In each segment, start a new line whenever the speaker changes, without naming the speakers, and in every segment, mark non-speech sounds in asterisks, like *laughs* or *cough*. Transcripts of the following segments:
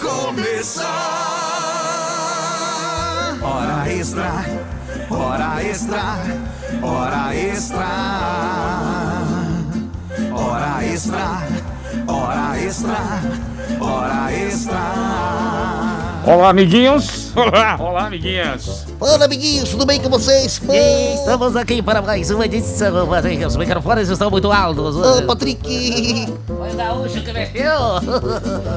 começar. Hora extra, hora extra, hora extra. Hora extra, hora extra, hora extra.
Olá, amiguinhos. Olá. Olá, amiguinhas.
Olá, amiguinhos, tudo bem com vocês?
E Estamos aqui para mais uma edição. Os microfones estão muito altos.
Ô, Patrick!
Foi o gaúcho que mexeu.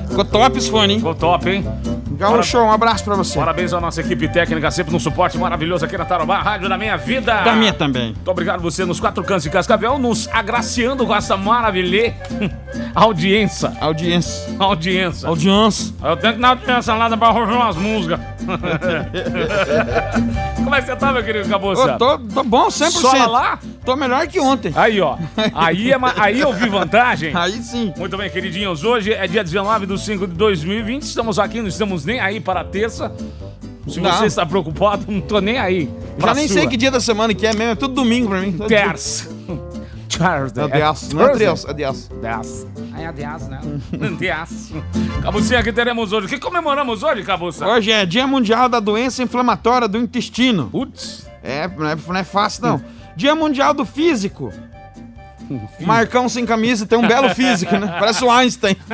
Ficou top esse fone, hein? Ficou top, hein?
Gaúcho, um abraço pra você.
Parabéns à nossa equipe técnica, sempre no suporte maravilhoso aqui na Tarobá, Rádio da Minha Vida.
Da minha também.
Muito obrigado você nos quatro cantos de Cascavel, nos agraciando com essa maravilha *laughs* audiência.
Audiência.
Audiência.
Audiência.
Eu tenho que dar audiência lá pra arranjar umas músicas. *laughs* Como é que você tá, meu querido Caboça?
Eu tô, tô bom, 100%.
Sola lá?
Tô melhor que ontem.
Aí, ó. Aí, é ma- aí eu vi vantagem. *laughs*
Aí sim.
Muito bem, queridinhos. Hoje é dia 19 de 5 de 2020. Estamos aqui, não estamos nem aí para a terça. Se
Não.
você está preocupado, não tô nem aí.
Já nem
sua.
sei que dia da semana que é mesmo, é tudo domingo pra mim. Todo dia.
Terça. Thursday.
Adiós, não é Deus, adiós.
Deus. Aí, adiós, né? *laughs* Deus. Cabucinha, que teremos hoje? O que comemoramos hoje, Cabuça?
Hoje é Dia Mundial da Doença Inflamatória do Intestino.
Putz.
É, não é, não é fácil não. Dia Mundial do Físico. Marcão sem camisa tem um belo *laughs* físico, né? Parece o Einstein. *laughs*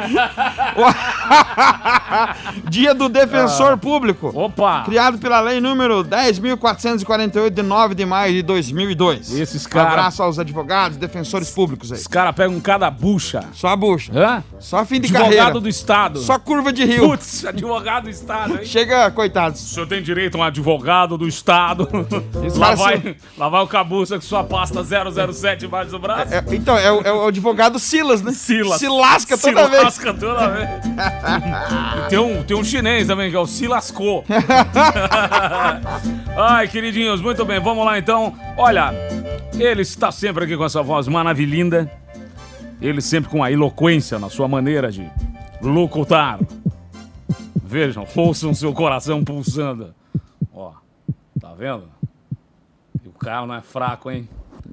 Dia do Defensor Público.
Opa.
Criado pela lei número 10.448 de 9 de maio de 2002.
Esses
Um
caras-
abraço aos advogados, defensores públicos aí.
Os caras pegam cada bucha.
Só a bucha.
Hã?
Só fim de
Advogado
carreira.
do Estado.
Só curva de rio.
Putz, advogado do Estado, hein?
Chega, coitados.
O senhor tem direito a um advogado do Estado.
Isso
lá, vai, lá vai o Cabuça com sua pasta 007 embaixo do braço.
É, então, é o, é o advogado Silas, né?
Silas.
Se lasca
Se
toda vez.
lasca toda vez. e tem um, tem um chinês também, que é o Se Lascou. *laughs* Ai, queridinhos, muito bem, vamos lá então. Olha, ele está sempre aqui com essa voz maravilhinda. Ele sempre com a eloquência na sua maneira de locutar. Vejam, ouçam seu coração pulsando. Ó, tá vendo? E o cara não é fraco, hein?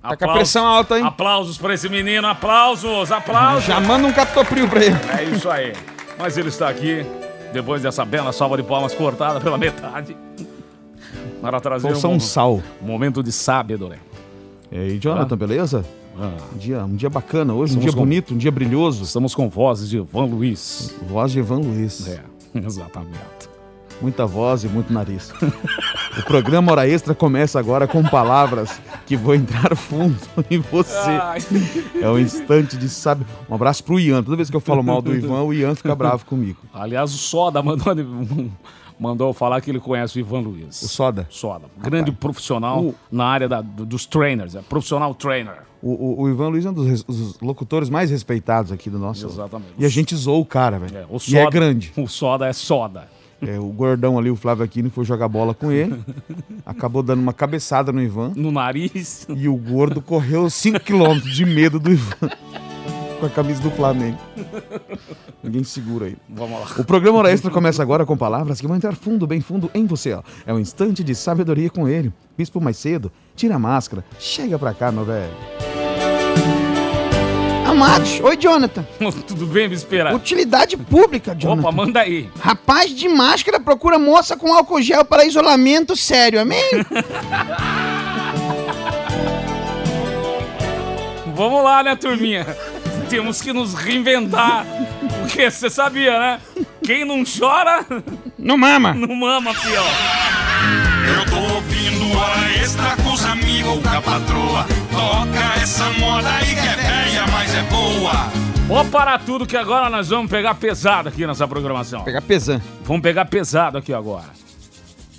Tá com a pressão alta, hein?
Aplausos pra esse menino, aplausos, aplausos.
Já manda um catopril pra ele.
É isso aí. Mas ele está aqui, depois dessa bela salva de palmas cortada pela metade. Para trazer
só
um,
um sal.
momento de sabedoria.
E aí, Jonathan, beleza?
Ah,
Um dia, um dia bacana hoje, um
Estamos
dia
com-
bonito, um dia brilhoso.
estamos com vozes de Ivan Luiz.
Voz de Ivan Luiz.
É, *laughs* exatamente.
Muita voz e muito nariz. *laughs* o programa Hora Extra começa agora com palavras que vão entrar fundo *laughs* em você. É um instante de sabe. Um abraço pro Ian. Toda vez que eu falo mal do Ivan, o Ian fica bravo comigo.
aliás, o Soda mandou, *laughs* mandou falar que ele conhece o Ivan Luiz.
O Soda.
Soda, grande profissional
O-
na área da- do- dos trainers, é profissional trainer.
O, o- o Ivan Luiz é um dos, dos locutores mais respeitados aqui do nosso.
Exatamente.
E a gente zoou o cara, velho.
É, o
e é
Soda-
grande.
O Soda é Soda.
É, o gordão ali, o Flávio Aquino, foi jogar bola com ele. acabou dando uma cabeçada no Ivan.
No nariz.
E o gordo correu 5km de medo do Ivan. Com a camisa do Flamengo. Ninguém segura aí.
Vamos lá.
O programa Hora Extra começa agora com palavras que vão entrar fundo, bem fundo em você. Ó. É um instante de sabedoria com ele. Bispo mais cedo, tira a máscara. Chega pra cá, meu velho.
Amados, oi, Jonathan. *laughs*
Tudo bem, me espera?
Utilidade pública, Jonathan.
Opa, manda aí.
Rapaz de máscara procura moça com álcool gel para isolamento sério, amém? *laughs*
Vamos lá, né, turminha? *laughs* Temos que nos reinventar. Porque você sabia, né? Quem não chora,
Não mama!
não mama, fiel.
Eu tô ouvindo hora extra da patroa. Toca essa moda aí que é velha, mas é boa.
Vou parar tudo que agora nós vamos pegar pesado aqui nessa programação.
Pegar pesan.
Vamos pegar pesado aqui agora.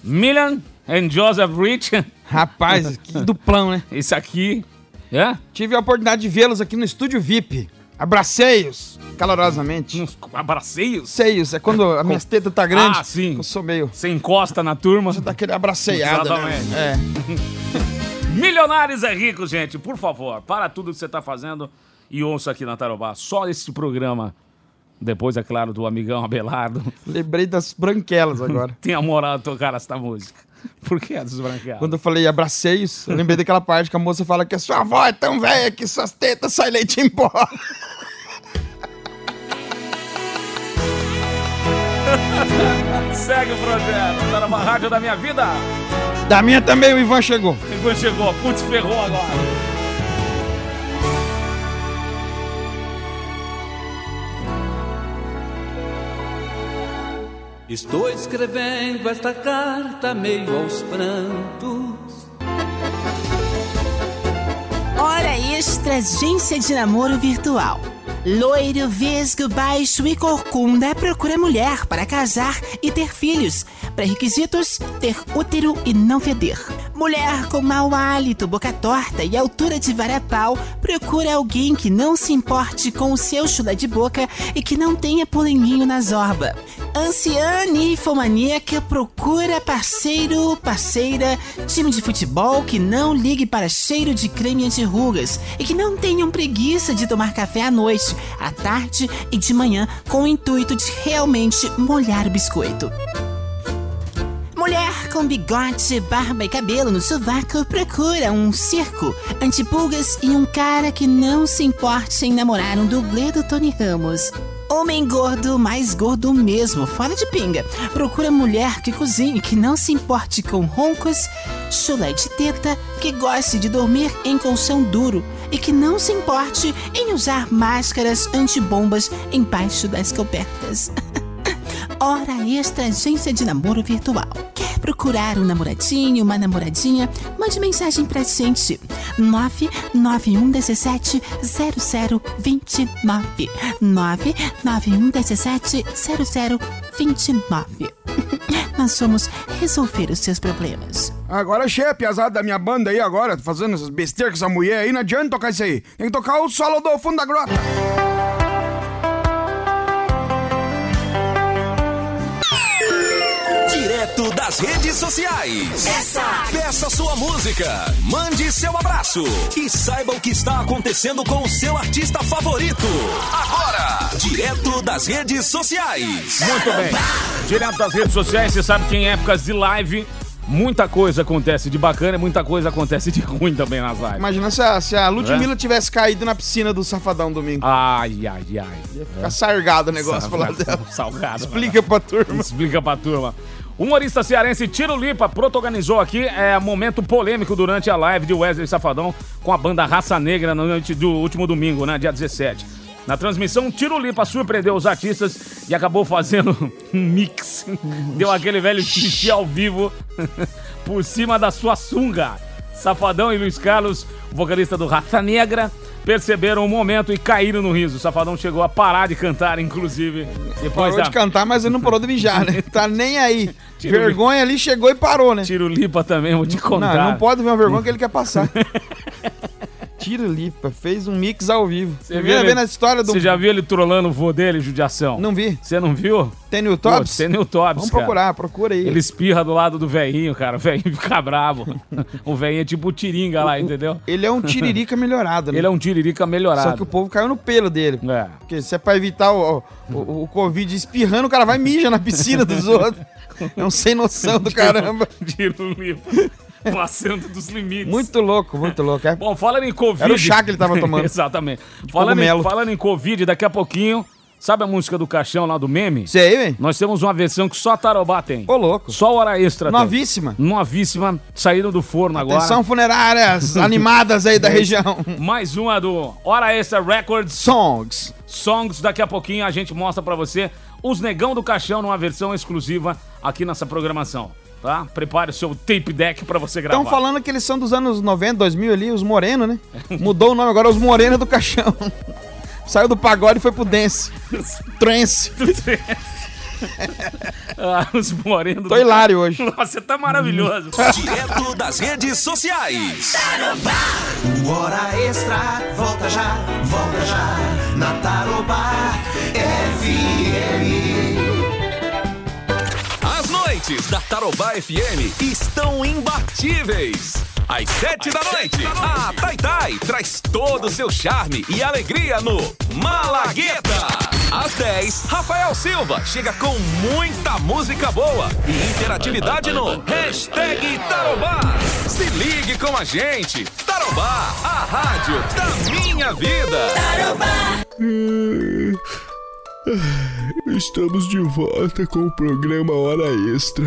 Million and Joseph Rich.
Rapaz, *laughs* que duplão, né?
Esse aqui. É?
Tive a oportunidade de vê-los aqui no estúdio VIP. Abracei-os calorosamente.
Uns abraceios.
Seios, é quando a minha teta tá grande.
Ah, sim.
Eu sou meio.
Você encosta na turma.
Você tá aquele abraceiada.
Exatamente.
Né? É. *laughs*
Milionários é rico, gente. Por favor, para tudo que você tá fazendo e ouça aqui na Tarobá. Só esse programa. Depois, é claro, do amigão Abelardo.
Lembrei das branquelas agora. *laughs*
Tem a moral de tocar essa música. Por que é dos branquelos?
Quando eu falei abraceios, eu lembrei daquela parte que a moça fala que a sua avó é tão velha que suas tetas saem leite em pó. *laughs*
Segue o projeto. Tá na rádio da minha vida.
Da minha também o Ivan chegou.
Ivan chegou. Putz, ferrou agora.
Estou escrevendo esta carta meio aos prantos.
Hora extra agência de namoro virtual. Loiro, vesgo, baixo e corcunda procura mulher para casar e ter filhos. Pré-requisitos: ter útero e não feder. Mulher com mau hálito, boca torta e altura de varapau procura alguém que não se importe com o seu chulé de boca e que não tenha polenguinho na zorba. Anciã ninfomaníaca procura parceiro, parceira, time de futebol que não ligue para cheiro de creme anti-rugas e que não tenham preguiça de tomar café à noite, à tarde e de manhã com o intuito de realmente molhar o biscoito. Mulher com bigode, barba e cabelo no sovaco procura um circo, antipulgas e um cara que não se importe em namorar um dublê do Tony Ramos. Homem gordo, mais gordo mesmo, fora de pinga. Procura mulher que cozinhe, que não se importe com roncos, chulé de teta, que goste de dormir em colchão duro e que não se importe em usar máscaras antibombas embaixo das cobertas. *laughs* Hora extra agência de namoro virtual. Quer procurar um namoradinho, uma namoradinha? Mande mensagem pra gente. 99117 0029. 99117 0029. Nós vamos resolver os seus problemas.
Agora, chefe, azar da minha banda aí agora, fazendo essas besteiras com essa mulher aí, não adianta tocar isso aí. Tem que tocar o solo do fundo da grota.
Das redes sociais.
Essa!
Peça sua música, mande seu abraço e saiba o que está acontecendo com o seu artista favorito. Agora, direto das redes sociais.
Muito bem. Direto das redes sociais, você sabe que em épocas de live, muita coisa acontece de bacana e muita coisa acontece de *laughs* ruim também nas lives.
Imagina se a, se a Ludmilla
É?
tivesse caído na piscina do Safadão domingo.
Ai, ai, ai.
Ia ficar sargado o negócio dela. *laughs*
Salgado.
Explica pra turma.
Explica pra turma. O humorista cearense Tiro Lipa protagonizou aqui é, momento polêmico durante a live de Wesley Safadão com a banda Raça Negra na noite do último domingo, né, dia 17. Na transmissão, Tiro Lipa surpreendeu os artistas e acabou fazendo *laughs* um mix. Deu aquele velho xixi ao vivo *laughs* por cima da sua sunga. Safadão e Luiz Carlos, vocalista do Raça Negra, perceberam o momento e caíram no riso. O Safadão chegou a parar de cantar, inclusive. Depois
Parou
da...
de cantar, mas ele não parou de mijar, né? *laughs* Tá nem aí.
Tiro
Vergonha ali, chegou e parou, né?
Tiro Lipa também, vou te contar.
Não, não pode ver uma vergonha que ele quer passar. *laughs* Tiro Lipa fez um mix ao vivo. Você
viu ele-
vendo a história do.
Você já viu ele trolando o vô dele, judiação?
Não vi.
Você não viu?
Tem no YouTube?
Tem no YouTube,
Vamos procurar, procura aí.
Ele espirra do lado do velhinho, cara. O velhinho *laughs* fica bravo. o velhinho é tipo o Tiringa lá, entendeu?
Ele é um tiririca *laughs* melhorado, né?
Ele é um tiririca melhorado.
Só que o povo caiu no pelo dele.
É.
Porque se é pra evitar o, o, o Covid espirrando, o cara vai mija na piscina dos *laughs* outros. É um sem noção do caramba.
Tiro Lipa. *laughs* Passando dos limites.
Muito louco, muito louco. É,
Bom, falando em Covid...
Era o chá que ele tava tomando. *laughs*
Exatamente. Falando em, falando em Covid, daqui a pouquinho... Sabe a música do caixão lá do meme?
Sei, velho.
Nós temos uma versão que só a Tarobá tem.
Ô, louco.
Só hora extra tem.
Novíssima.
Novíssima, saíram do forno agora.
Atenção funerárias *laughs* animadas aí da região.
Mais uma do Hora Extra Records
Songs.
Songs. Daqui a pouquinho a gente mostra pra você os Negão do Caixão numa versão exclusiva aqui nessa programação. Tá? Prepare o seu tape deck pra você gravar.
Estão falando que eles são dos anos 90, 2000 ali, os morenos, né? *laughs* Mudou o nome agora, os morenos do caixão. *laughs* Saiu do pagode e foi pro dance. *laughs* Trance.
ah, os morenos
Tô hilário hoje.
Nossa, você tá maravilhoso.
Direto das redes sociais.
Hora Extra, volta já, volta já, na Tarobá FM.
Noites da Tarobá FM estão imbatíveis. Às sete da noite, a Tai Tai traz todo o seu charme e alegria no Malagueta. Às 10, Rafael Silva chega com muita música boa e interatividade no Hashtag Tarobá. Se ligue com a gente. Tarobá, a rádio da minha vida.
Estamos de volta com o programa Hora Extra.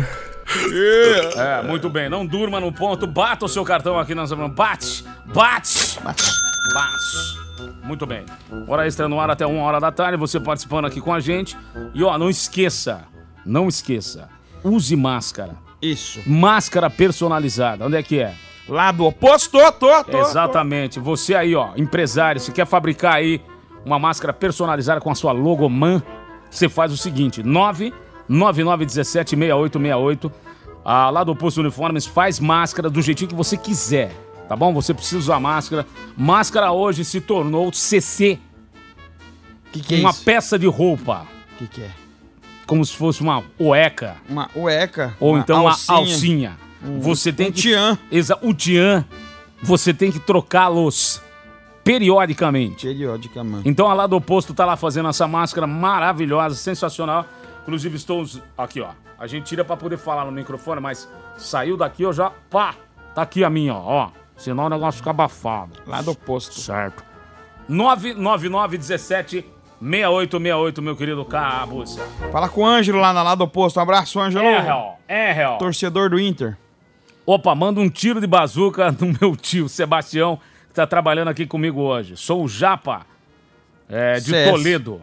É, muito bem. Não durma no ponto. Bata o seu cartão aqui na zona. Bate! Bate! Bate! Muito bem. Hora extra no ar até uma hora da tarde. Você participando aqui com a gente. E ó, não esqueça. Não esqueça. Use máscara.
Isso.
Máscara personalizada. Onde é que é?
Lá do oposto, tô, tô, tô.
Exatamente. Você aí, ó, empresário, se quer fabricar aí uma máscara personalizada com a sua logoman, você faz o seguinte: 999176868. Ah, lá do Posto Uniformes faz máscara do jeitinho que você quiser, tá bom? Você precisa usar máscara. Máscara hoje se tornou CC,
Que que é
uma
isso?
peça de roupa,
Que que é?
como se fosse uma oeca
Uma ueca.
ou
uma
então uma alcinha.
Um-
Você tem
um
que
tian.
Exa o tian, você tem que trocá-los periodicamente.
Periodicamente.
Então a lá do oposto tá lá fazendo essa máscara maravilhosa, sensacional. Inclusive estou aqui, ó. A gente tira pra poder falar no microfone, mas saiu daqui, eu já, pá, tá aqui a minha, ó, ó. Senão o negócio fica abafado.
Lá do oposto.
Certo. 99917 6868, meu querido Cabos.
Fala com o Ângelo lá na lá do oposto. Um abraço, Ângelo.
É, real, é, real.
Torcedor do Inter.
Opa, manda um tiro de bazuca *laughs* no meu tio, Sebastião, que tá trabalhando aqui comigo hoje. Sou o Japa, é, de
CS.
Toledo.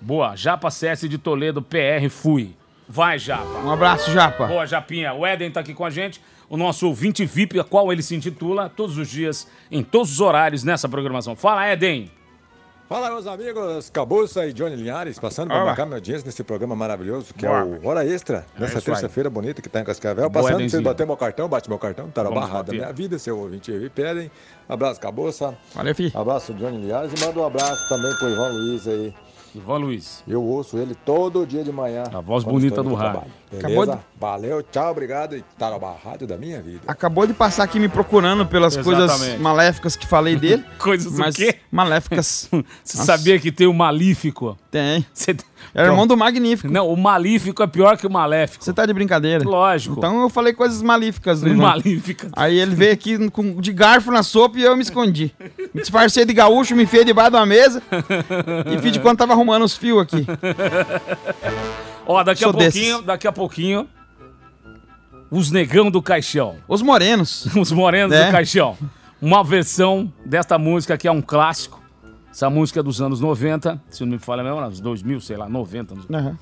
Boa, Japa CS de Toledo, PR, fui. Vai, Japa.
Um abraço, Japa.
Boa, Japinha. O Eden tá aqui com a gente, o nosso ouvinte VIP, a qual ele se intitula todos os dias, em todos os horários nessa programação. Fala, Eden.
Fala, meus amigos, Cabuça e Johnny Linhares, passando para marcar minha audiência nesse programa maravilhoso, que
Boa.
é o Hora Extra, nessa
aí.
terça-feira bonita que tá em Cascavel.
Boa,
Passando vocês bater meu cartão, bate meu cartão, tá na barrada minha vida, seu ouvinte e pedem. Abraço, Cabuça.
Valeu, filho.
Abraço, Johnny Linhares, e manda um abraço também pro Ivan Luiz aí.
Ivan Luiz.
Eu ouço ele todo dia de manhã.
A voz bonita do rádio.
trabalho.
Acabou
Beleza? Valeu, tchau, obrigado. E tá na rádio da minha vida.
Acabou de passar aqui me procurando pelas coisas
Exatamente.
maléficas que falei dele. *laughs*
Coisas
mas
quê?
Maléficas. *laughs*
Você
Nossa.
sabia que tem o Malífico?
Tem.
Você...
É o irmão do Magnífico.
Não, o Malífico é pior que o Maléfico.
Você tá de brincadeira?
Lógico.
Então eu falei coisas malíficas. do Ivan.
Malífica.
Aí ele veio aqui com, de garfo na sopa e eu me escondi. Me disfarcei de gaúcho, me enfiei debaixo de uma mesa e fiz de quando tava arrumando os fios aqui. *laughs*
Ó, daqui a
Sou
pouquinho,
desses.
daqui a pouquinho, os negão do caixão.
Os morenos. *laughs*
Os morenos
É.
do caixão. Uma versão desta música que é um clássico. Essa música é dos anos 90, se não me falha mesmo, anos 2000, sei lá, 90. não sei.
Aham.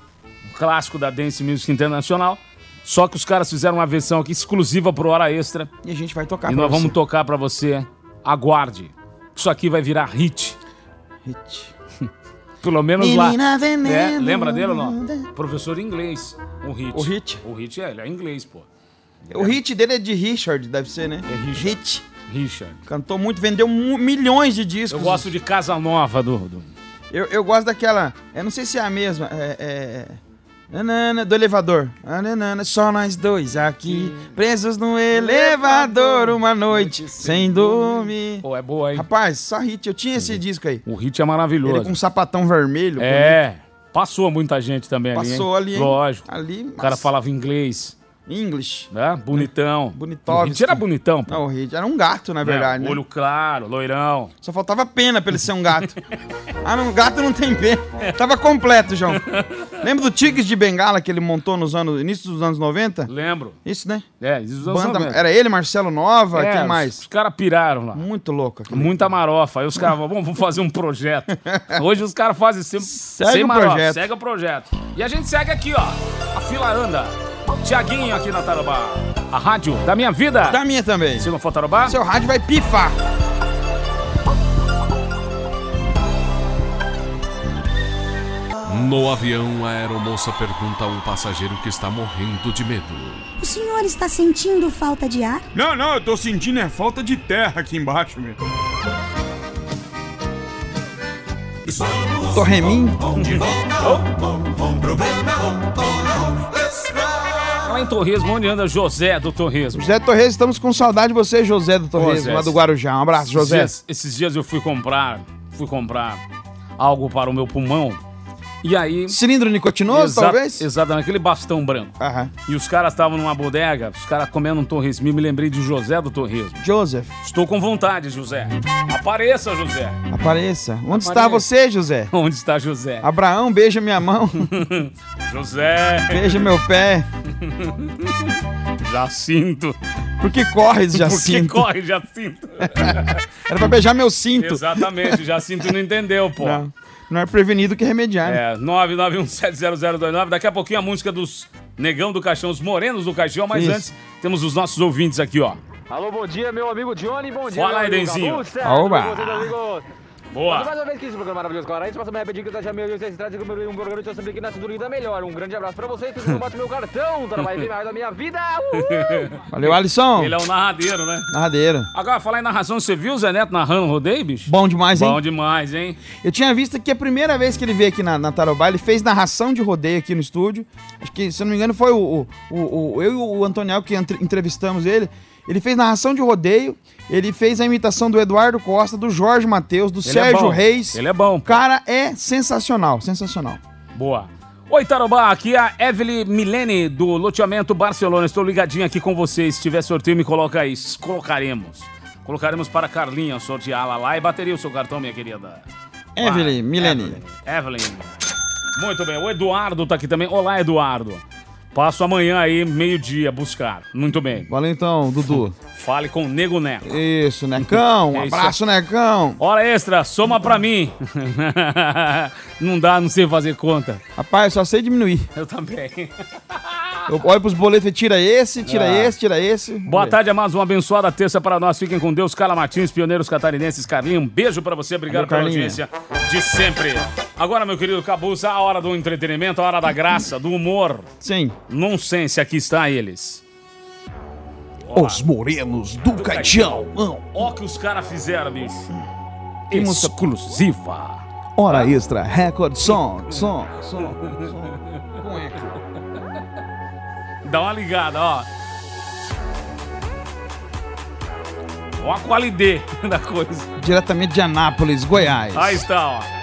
Um clássico da Dance Music Internacional. Só que os caras fizeram uma versão aqui exclusiva pro Hora Extra.
E a gente vai tocar
e nós vamos
você.
tocar pra você. Aguarde. Isso aqui vai virar hit.
Hit.
Pelo menos lá. É, lembra dele ou não? Professor de inglês. O hit.
O Hit?
O hit é, ele é inglês, pô.
O hit dele é de Richard, deve ser, né?
É Richard.
Hit.
Richard.
Cantou muito, vendeu milhões de discos.
Eu gosto de Casa Nova do. do-
Eu, eu gosto daquela. Eu não sei se é a mesma. É. é- nanana, do elevador. Só nós dois aqui, presos no elevador uma noite, sem dormir.
Pô, é boa, hein?
Rapaz, só hit. Eu tinha esse disco aí.
O hit é maravilhoso.
Ele com um sapatão vermelho.
É. Passou muita gente também ali.
Passou
hein?
ali, hein?
Lógico.
Ali,
O cara falava inglês,
English.
né? Bonitão.
Bonitão.
O hit era bonitão, pô.
Não, o hit era um gato, na verdade,
É,
né?
Olho claro, loirão.
Só faltava pena pra ele ser um gato. ah, não, gato não tem pena. Tava completo, João. Lembra do Tigres de Bengala que ele montou nos anos, início dos anos 90?
Lembro.
Isso, né?
É, isso dos anos
Banda,
90.
era ele, Marcelo Nova,
É,
quem
os-
mais?
Os caras piraram lá.
Muito louco.
Muita marofa. Aí os caras "Bom, vamos fazer um projeto. *laughs* Hoje os caras fazem sempre
Segue
sem
o
marofa.
projeto.
Segue o projeto. E a gente segue aqui, ó. A fila anda. Tiaguinho aqui na Tarobá. A rádio da minha vida.
Da minha também.
Se não for Tarobá,
Seu rádio vai pifar.
No avião, a aeromoça pergunta a um passageiro que está morrendo de medo.
O senhor está sentindo falta de ar?
Não, não, eu tô sentindo é falta de terra aqui embaixo, meu.
Torremin.
Lá em Torresmo, onde anda José do Torresmo?
José Torres, estamos com saudade de você, José do Torres,
José.
lá do Guarujá. Um abraço,
Esses
José.
dias- esses dias eu fui comprar, fui comprar algo para o meu pulmão E aí.
Cilindro nicotinoso,
Exa-
talvez?
Exatamente, aquele bastão branco.
Aham.
E os caras estavam numa bodega, os caras comendo um torresmo. Me lembrei de José do Torresmo.
Joseph,
Estou com vontade, José. Apareça, José.
apareça. Onde está você, José? *laughs*
Onde está José?
Abraão, beija minha mão. *laughs*
José.
beija meu pé.
Jacinto.
Por que corre, *laughs*
Por que
Jacinto?
corre, Jacinto?
Era pra beijar meu cinto.
Exatamente, Jacinto não entendeu, pô.
Não, não é prevenido que remediar. né?
É, 991700029. Daqui a pouquinho a música dos Negão do Caixão, os Morenos do Caixão, mas
Isso.
antes temos os nossos ouvintes aqui, ó.
Alô, bom dia, meu amigo Johnny, bom dia,
Fala
meu
aí,
amigo
Denzinho. Oba. Boa.
Mais uma vez que esse programa maravilhoso, claro. Gente passa mais rapidinho que eu já meio você se trata de um programa de sempre aqui na Cinturinha da Melhor. Um grande abraço pra vocês, tudo bate meu cartão, tá na mais da minha vida. Uhul.
Valeu, Alisson.
Ele é o narradeiro, né?
Narradeiro.
Agora, falar em narração, você viu o Zé Neto narrando o rodeio, bicho?
Bom demais, hein?
Bom demais, hein?
Eu tinha visto que a primeira vez que ele veio aqui na, na Tarobá, ele fez narração de rodeio aqui no estúdio. Acho que, se eu não me engano, foi o, o, o- o- eu e o Antoniel que entre- entrevistamos ele. Ele fez narração de rodeio, ele fez a imitação do Eduardo Costa, do Jorge Matheus, do
Ele é
Sérgio
bom.
Reis.
Ele é bom.
O cara é sensacional, sensacional.
Boa. Oi, Tarobá, aqui é a Evelyn Milene do loteamento Barcelona. Estou ligadinho aqui com vocês. Se tiver sorteio, me coloca aí. Colocaremos. Colocaremos para a Carlinha sorteá-la lá e bateria o seu cartão, minha querida.
Evelyn, Milene.
Evelyn. Muito bem. O Eduardo tá aqui também. Olá, Eduardo. Passo amanhã aí, meio-dia, buscar. Muito bem.
Valeu então, Dudu.
Fale com o Nego Neco.
Isso, Necão. Um *laughs*
É isso
abraço. Necão.
Hora extra, soma pra mim. *laughs* não dá, não sei fazer conta.
Rapaz, só sei diminuir.
Eu também. *laughs*
Eu olho pros boletos e tira esse, tira
Ah.
esse, tira esse.
Boa tarde, amados. Uma abençoada terça para nós. Fiquem com Deus. Carla Martins, pioneiros catarinenses. Carlinhos, um beijo para você. Obrigado pela audiência de sempre. Agora, meu querido Cabuza, a hora do entretenimento, a hora da graça, do humor.
Sim.
Nonsense, aqui está eles.
Os morenos do caixão.
Ó que os caras fizeram, bicho. Exclusiva.
Hora extra, record song, som, som.
Dá uma ligada, ó. Ó a qualidade *laughs* da coisa.
Diretamente de Anápolis, Goiás.
Aí está, ó.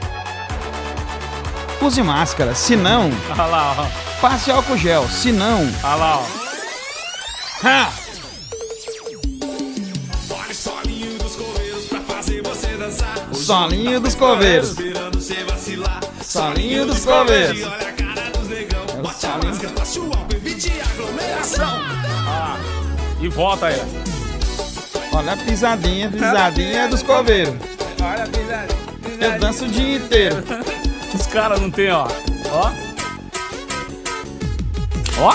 Use máscara, se não,
Olha lá, ó.
passe álcool gel, se não.
Olha lá, ó.
Ha!
Solinho dos coveiros pra fazer você dançar.
Solinho dos coveiros.
Esperando você vacilar.
Solinho dos coveiros.
Olha a cara dos negão. Bote a máscara, o álcool, evite aglomeração.
E volta aí.
Olha a pisadinha, pisadinha dos coveiros.
Olha a pisadinha.
Eu danço o dia inteiro. *laughs*
Os caras não tem, ó. Ó. Ó.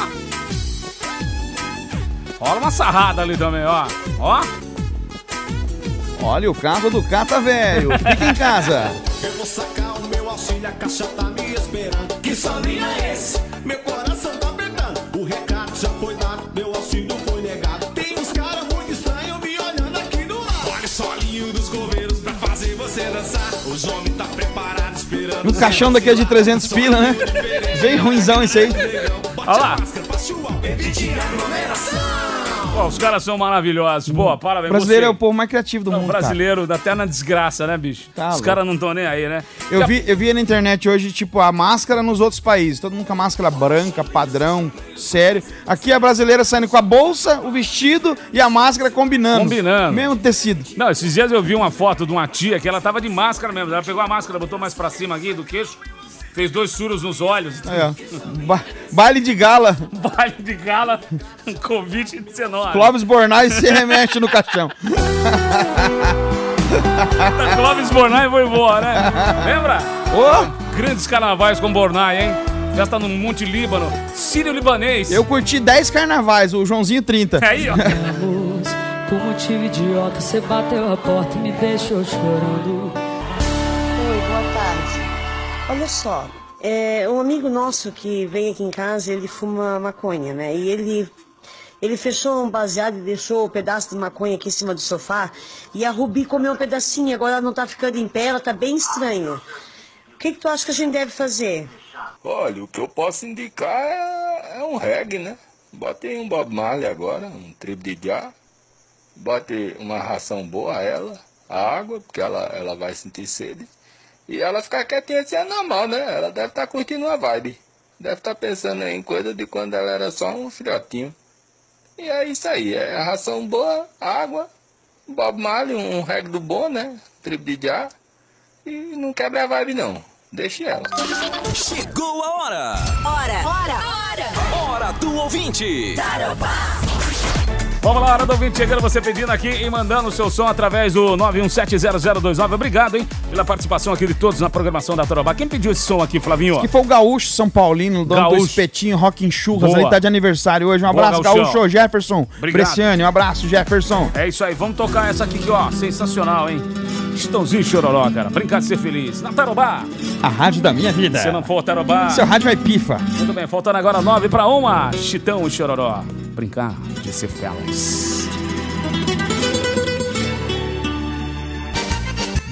Rola uma sarrada ali também, ó. Ó.
Olha o carro do Cata Velho. Fica em casa. *laughs*
Eu vou sacar o meu auxílio, a caixa tá me esperando. Que solinho é esse? Meu coração tá
Um caixão daquele de 300 pila, né? Bem ruimzão esse aí.
Olha lá. Pô, os caras são maravilhosos. Boa, parabéns.
O brasileiro é o povo mais criativo do
Não,
mundo, cara.
brasileiro, até na desgraça, né, bicho?
Tá
os caras não estão nem aí, né?
Eu vi, eu vi na internet hoje, tipo, a máscara nos outros países. Todo mundo com a máscara branca, padrão, sério. Aqui a brasileira saindo com a bolsa, o vestido e a máscara combinando.
Combinando.
Mesmo tecido.
Não, esses dias eu vi uma foto de uma tia que ela tava de máscara mesmo. Ela pegou a máscara, botou mais pra cima aqui do queixo, fez dois furos nos olhos.
Ó. Ba- baile de gala. *laughs*
Baile de gala, Covid-19.
Clóvis Bornais se remete no caixão.
Tá Clóvis Bornai foi embora, né? Lembra?
Ô!
Grandes carnavais com Bornai, hein? Festa no Monte Líbano, Sírio Libanês.
Eu curti 10 carnavais, o Joãozinho 30.
Aí, ó.
Por motivo idiota, você bateu a porta e me deixou chorando.
Olha só, é, um amigo nosso que vem aqui em casa, ele fuma maconha, né? E ele, ele fechou um baseado e deixou o pedaço de maconha aqui em cima do sofá. E a Rubi comeu um pedacinho, agora ela não tá ficando em pé, ela tá bem estranho. O que, que tu acha que a gente deve fazer?
Olha, o que eu posso indicar é, é um reggae, né? Bote aí um Bob Marley agora, um tribo de já. Bote uma ração boa a ela, a água, porque ela, ela vai sentir sede. E ela ficar quietinha assim é normal, né? Ela deve estar curtindo a vibe. Deve estar pensando em coisa de quando ela era só um filhotinho. E é isso aí, é ração boa, água, Bob Marley, um reggae do bom, né? Tribo de já. E não quebra a vibe não. Deixe ela.
Chegou a hora!
Hora! Hora! Hora!
Hora do ouvinte!
Vamos lá, hora do ouvinte chegando, você pedindo aqui e mandando o seu som através do 9170029. Obrigado, hein, pela participação aqui de todos na programação da Torobá. Quem pediu esse som aqui, Flavinho?
Que foi o Gaúcho São Paulino, dono do
Gaúcho.
espetinho Rock and Churras.
Boa.
Ele tá de aniversário hoje. Um
Boa,
abraço,
Gauchão.
Gaúcho Jefferson.
Obrigado.
Bresciani, um abraço, Jefferson.
É isso aí, vamos tocar essa aqui que, ó, sensacional, hein? Chitãozinho Chororó, cara. Brincar de ser feliz. Na Tarobá.
A rádio da minha vida.
Se não for Tarobá.
Seu rádio vai pifa.
Muito bem, faltando agora nove pra uma. Chitão e Chororó. Brincar de ser feliz.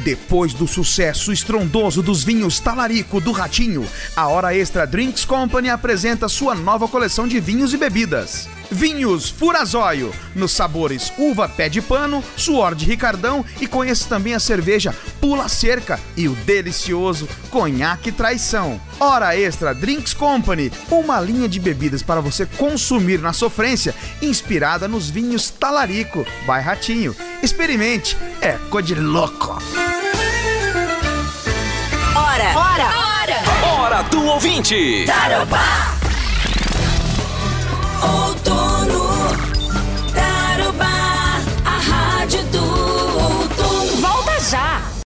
Depois do sucesso estrondoso dos vinhos Talarico do Ratinho, a Hora Extra Drinks Company apresenta sua nova coleção de vinhos e bebidas. Vinhos Furazóio, nos sabores uva pé de pano, suor de ricardão e conheça também a cerveja Pula Cerca e o delicioso Conhaque Traição. Hora Extra Drinks Company, uma linha de bebidas para você consumir na sofrência, inspirada nos vinhos Talarico, by Ratinho. Experimente, é coisa de louco.
Hora! Hora! Hora!
Hora do ouvinte!
Tarobá!